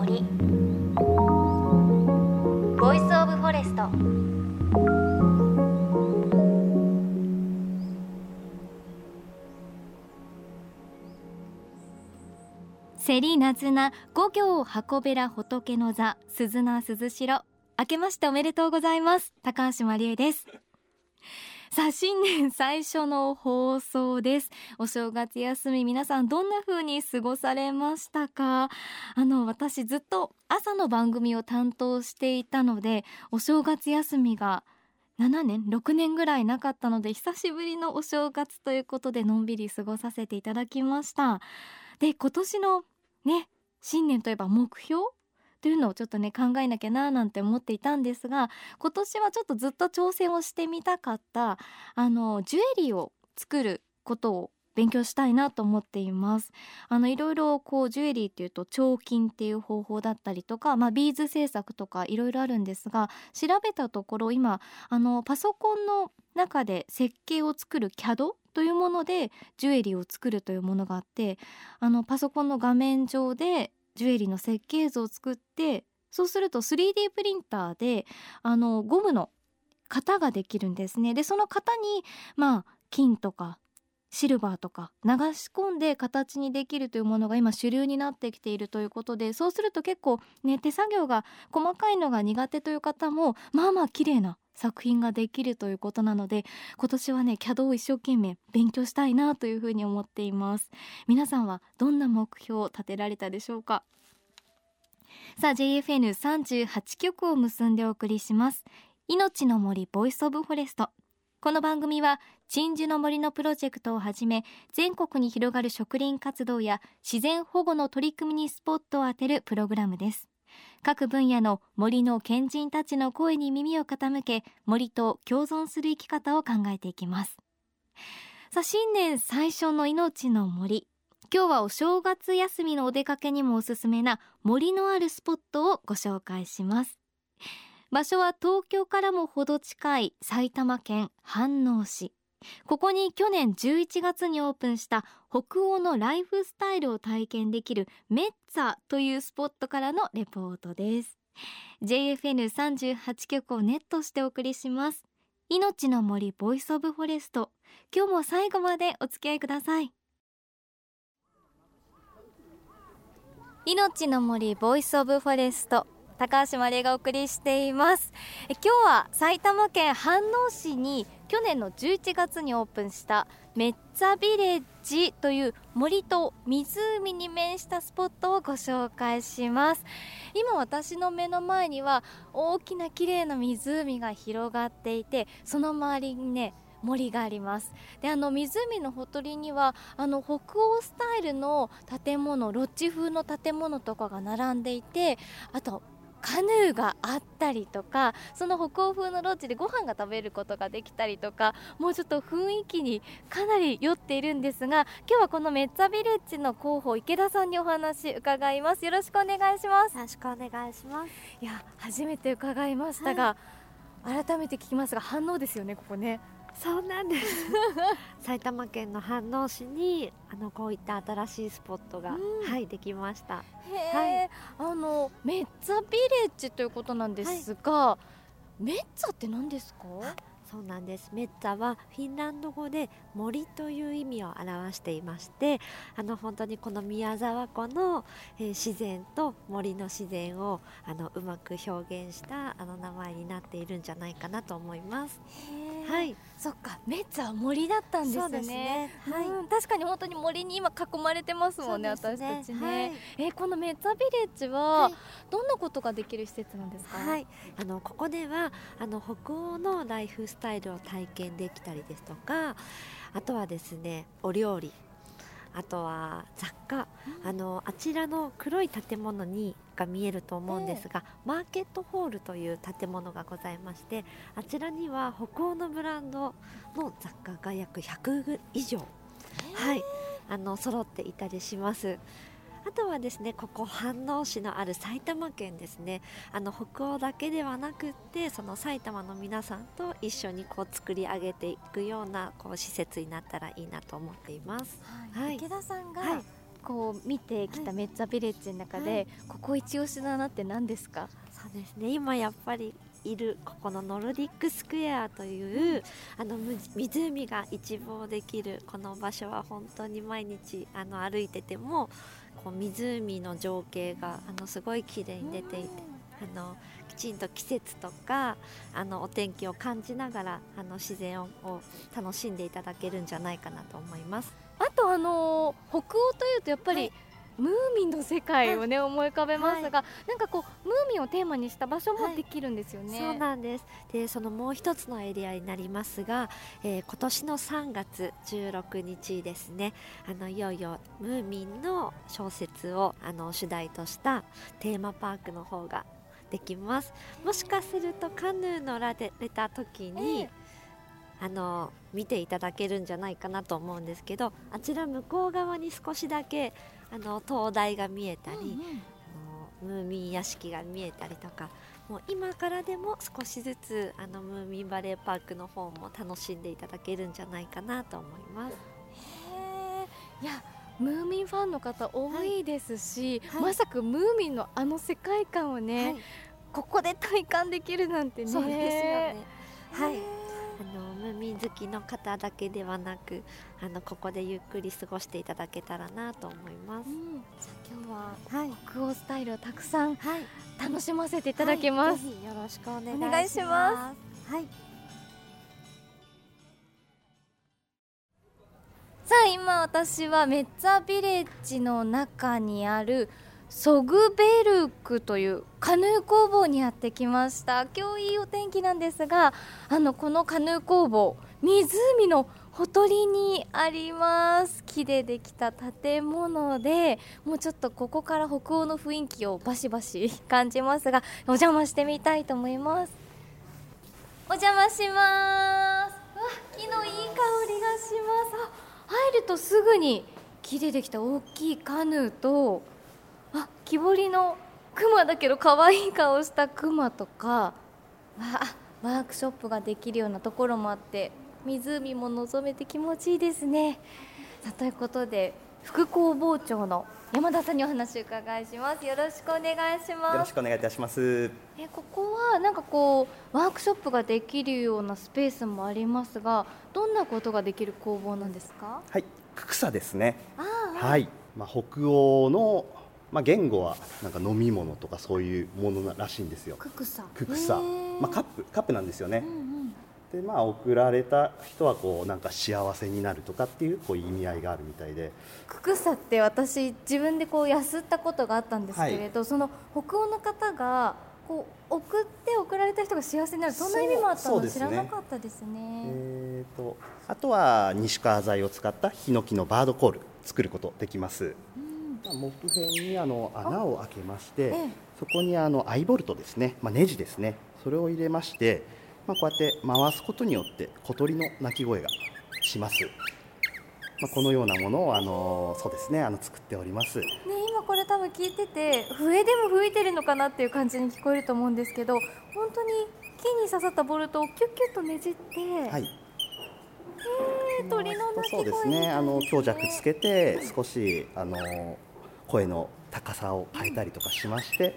森。 Voice of Forest セリナズナ御形はこべら仏の座すずなすずしろ。明けましておめでとうございます。高橋万里恵です。さあ新年最初の放送です。お正月休み皆さんどんな風に過ごされましたか？あの私ずっと朝の番組を担当していたのでお正月休みが7年？6年ぐらいなかったので久しぶりのお正月ということでのんびり過ごさせていただきました。で今年のね新年といえば目標？というのをちょっとね考えなきゃななんて思っていたんですが今年はちょっとずっと挑戦をしてみたかったあのジュエリーを作ることを勉強したいなと思っています。あのいろいろこうジュエリーっていうと彫金っていう方法だったりとか、まあ、ビーズ制作とかいろいろあるんですが調べたところ今あのパソコンの中で設計を作る CAD というものでジュエリーを作るというものがあってあのパソコンの画面上でジュエリーの設計図を作ってそうすると 3D プリンターであのゴムの型ができるんですね。でその型にまあ金とかシルバーとか流し込んで形にできるというものが今主流になってきているということでそうすると結構ね手作業が細かいのが苦手という方もまあまあ綺麗な作品ができるということなので今年はね CAD を一生懸命勉強したいなというふうに思っています。皆さんはどんな目標を立てられたでしょうか？さあ JFN38 曲を結んでお送りします。命の森 Voice of Forest。この番組は鎮守の森のプロジェクトをはじめ全国に広がる植林活動や自然保護の取り組みにスポットを当てるプログラムです。各分野の森の賢人たちの声に耳を傾け森と共存する生き方を考えていきます。さあ新年最初の命の森。今日はお正月休みのお出かけにもおすすめな森のあるスポットをご紹介します。場所は東京からもほど近い埼玉県飯能市。ここに去年11月にオープンした北欧のライフスタイルを体験できるメッツァというスポットからのレポートです。JFN38 局をネットしてお送りします。命の森 Voice of Forest。今日も最後までお付き合いください。命の森 Voice of Forest。高橋万里恵がお送りしています。今日は埼玉県飯能市に去年の11月にオープンしたメッツァビレッジという森と湖に面したスポットをご紹介します。今私の目の前には大きな綺麗な湖が広がっていてその周りにね森があります。であの湖のほとりにはあの北欧スタイルの建物ロッジ風の建物とかが並んでいてあとカヌーがあったりとかその北欧風のロッジでご飯が食べることができたりとかもうちょっと雰囲気にかなり酔っているんですが今日はこのメッツァビレッジの広報池田さんにお話伺います。よろしくお願いします。よろしくお願いします。いや初めて伺いましたが、はい、改めて聞きますが反応ですよねここねそうなんです。埼玉県の飯能市にあのこういった新しいスポットが、うん、はいできました。はい、あのメッツァビレッジということなんですが、はい、メッツァって何ですか？そうなんです。メッツァはフィンランド語で森という意味を表していましてあの本当にこの宮沢湖の、えー、自然と森の自然をあのうまく表現したあの名前になっているんじゃないかなと思います。はい、そっかメッツァは森だったんですね。すね。はい、うん、確かに本当に森に今囲まれてますもんね、ね。私たちね。はい、えー、このメッツァビレッジは、はい、どんなことができる施設なんですか？はい、あのここではあの北欧のライフスタイルを体験できたりですとかあとはですねお料理あとは雑貨、うん、あのあちらの黒い建物にが見えると思うんですが、えー、マーケットホールという建物がございましてあちらには北欧のブランドの雑貨が約100以上、えー、はい。あの揃っていたりしますあとはですねここ飯能市のある埼玉県ですね。あの北欧だけではなくってその埼玉の皆さんと一緒にこう作り上げていくようなこう施設になったらいいなと思っています。はい、はい、池田さんが、はい。こう見てきたメッツァビレッジの中で、ここ一押しだなって何ですか？そうですね。今やっぱりいるここのノルディックスクエアというあのむ湖が一望できるこの場所は本当に毎日あの歩いててもこう湖の情景があのすごい綺麗に出ていてあのきちんと季節とかあのお天気を感じながらあの自然をを楽しんでいただけるんじゃないかなと思います。あとあのー北欧というとやっぱり、はいムーミンの世界をね、思い浮かべますが、なんかこうムーミンをテーマにした場所もはい。できるんですよね。そうなんです。でそのもう一つのエリアになりますが、えー今年の3月16日ですね。あのいよいよムーミンの小説をあの主題としたテーマパークの方ができます。もしかするとカヌー乗られた時に、ええ。あの見ていただけるんじゃないかなと思うんですけどあちら向こう側に少しだけあの灯台が見えたり、うんうん。あのムーミン屋敷が見えたりとかもう今からでも少しずつあのムーミンバレーパークの方も楽しんでいただけるんじゃないかなと思います。へー。いやムーミンファンの方多いですし、はい。まさかムーミンのあの世界観をね、はい。ここで体感できるなんてね。そうですよね。はいあのムーミン好きの方だけではなくあのここでゆっくり過ごしていただけたらなと思いますう。んじゃあ今日ははい、北欧スタイルをたくさんはい、い楽しませていただきます。ぜひよろしくお願いします。はい、さあ今私はメッツァビレッジの中にあるソグベルクというカヌー工房にやってきました。今日いいお天気なんですがあのこのカヌー工房湖のほとりにあります。木でできた建物でもうちょっとここから北欧の雰囲気をバシバシ感じますがお邪魔してみたいと思います。お邪魔します。わ木のいい香りがします。入るとすぐに木でできた大きいカヌーと木彫りのクマだけど可愛い顔したクマとかワークショップができるようなところもあって湖も望めて気持ちいいですね。さあということで副工房長の山田さんにお話を伺いします。よろしくお願いしよます。ろしくお願いいたします。えここはなんかこうワークショップができるようなスペースもありますがどんなことができる工房なんですか？はい、ククサですね。はい、まあ、北欧の、まあ、言語はなんか飲み物とかそういうものらしいんですよ。ククサククサまあ、カップ、カップなんですよねうん。うんで、まあ、送られた人はこうなんか幸せになるとかっていうこう意味合いがあるみたいで。ククサって私自分でこうやすったことがあったんですけれど、その北欧の方がこう送って送られた人が幸せになるそんな意味もあったのねらなかったですね。えー、とあとは西川材を使ったヒノキのバードコール作ることできます。木片にあの穴を開けまして、ええ。そこにあのアイボルトですね、まあ、ネジですね。それを入れまして、まあ、こうやって回すことによって小鳥の鳴き声がします、まあ、このようなものをあのそうですね。あの作っております。ね、今これ多分聞いてて笛でも吹いてるのかなっていう感じに聞こえると思うんですけど本当に木に刺さったボルトをキュッキュッとねじって、はい。えー鳥の鳴き声そうですね。あの強弱つけて少しあの声の高さを変えたりとかしまして、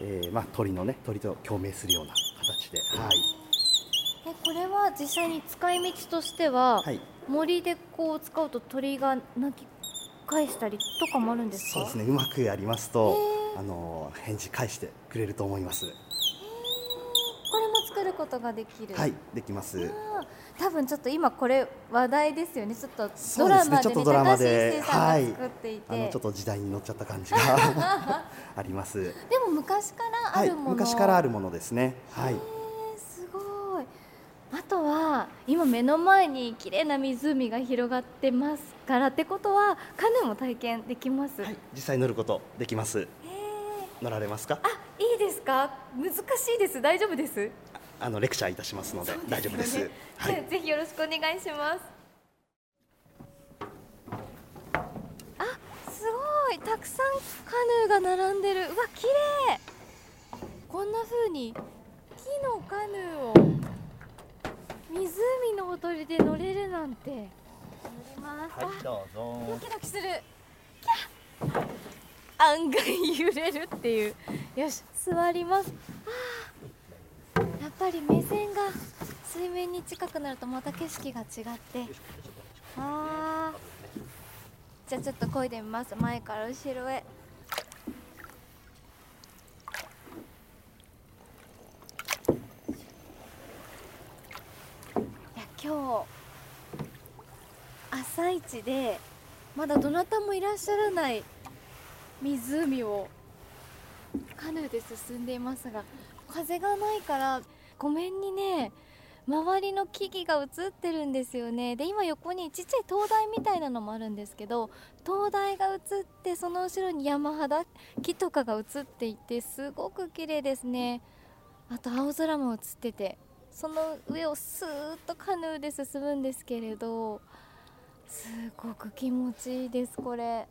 えーまあ、鳥のね鳥と共鳴するような形ではい、えこれは実際に使い道としては、はい、森でこう使うと鳥が鳴き返したりとかもあるんですかそうですねうまくやりますとへーあの返事返してくれると思いますることができる。はいできます。多分ちょっと今これ話題ですよね。ちょっとドラマでねちょっとドラマで。一生さんが作っていて、あのちょっと時代に乗っちゃった感じが あります。でも昔からあはい、るもの、昔からあるものですね。はい。すごい。あとは今目の前に綺麗な湖が広がってますからってことはカヌーも体験できます、はい、実際乗ることできます。乗られますか？あいいですか？難しいです。大丈夫です？あのレクチャーいたしますので大丈夫です。は はいい、ぜひよろしくお願いします。あすごい。たくさんカヌーが並んでる。うわ綺麗。こんな風に木のカヌーを湖のほとりで乗れるなんて。乗ります、あどうぞ。ドキドキする。案外揺れるっていう。よし座ります。やっぱり目線が水面に近くなるとまた景色が違って。あー。じゃあちょっと漕いでみます。前から後ろへ。いや今日朝一でまだどなたもいらっしゃらない湖をカヌーで進んでいますが風がないから湖面にね周りの木々が映ってるんですよね。で今横にちっちゃい灯台みたいなのもあるんですけど灯台が映ってその後ろに山肌木とかが映っていてすごく綺麗ですね。あと青空も映っててその上をスーッとカヌーで進むんですけれどすごく気持ちいいですこれ。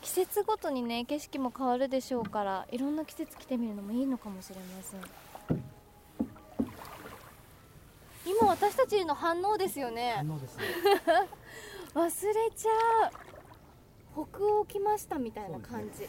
季節ごとにね景色も変わるでしょうからいろんな季節来てみるのもいいのかもしれません。今私たちの反応ですよね。反応ですね。忘れちゃう。北欧来ましたみたいな感じ、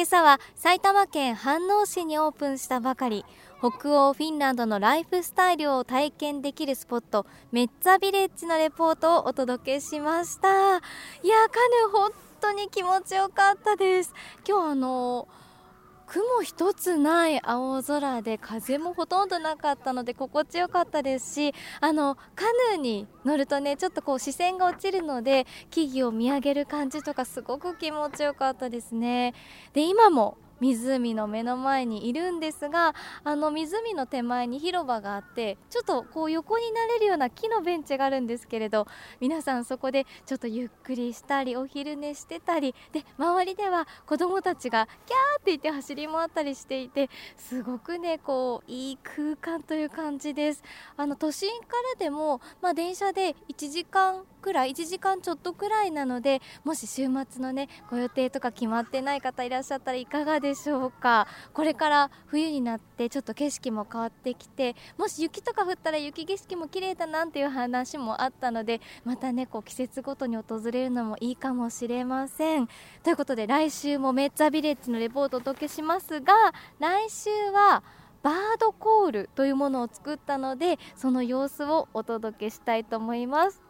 今朝は埼玉県飯能市にオープンしたばかり。北欧フィンランドのライフスタイルを体験できるスポットメッツァビレッジのレポートをお届けしました。いやカヌー本当に気持ちよかったです。今日あの雲一つない青空で風もほとんどなかったので心地よかったですしあのカヌーに乗るとねちょっとこう視線が落ちるので木々を見上げる感じとかすごく気持ちよかったですね。で今も湖の目の前にいるんですがあの湖の手前に広場があってちょっとこう横になれるような木のベンチがあるんですけれど皆さんそこでちょっとゆっくりしたりお昼寝してたりで周りでは子どもたちがキャーって言って走り回ったりしていてすごくねこういい空間という感じです。あの都心からでも、まあ、電車で1時間くらい1時間ちょっとくらいなのでもし週末のねご予定とか決まってない方いらっしゃったらいかがでしょうか。これから冬になってちょっと景色も変わってきてもし雪とか降ったら雪景色も綺麗だなんていう話もあったのでまたねこう季節ごとに訪れるのもいいかもしれません。ということで来週もメッツァビレッジのレポートをお届けしますが来週はバードコールというものを作ったのでその様子をお届けしたいと思います。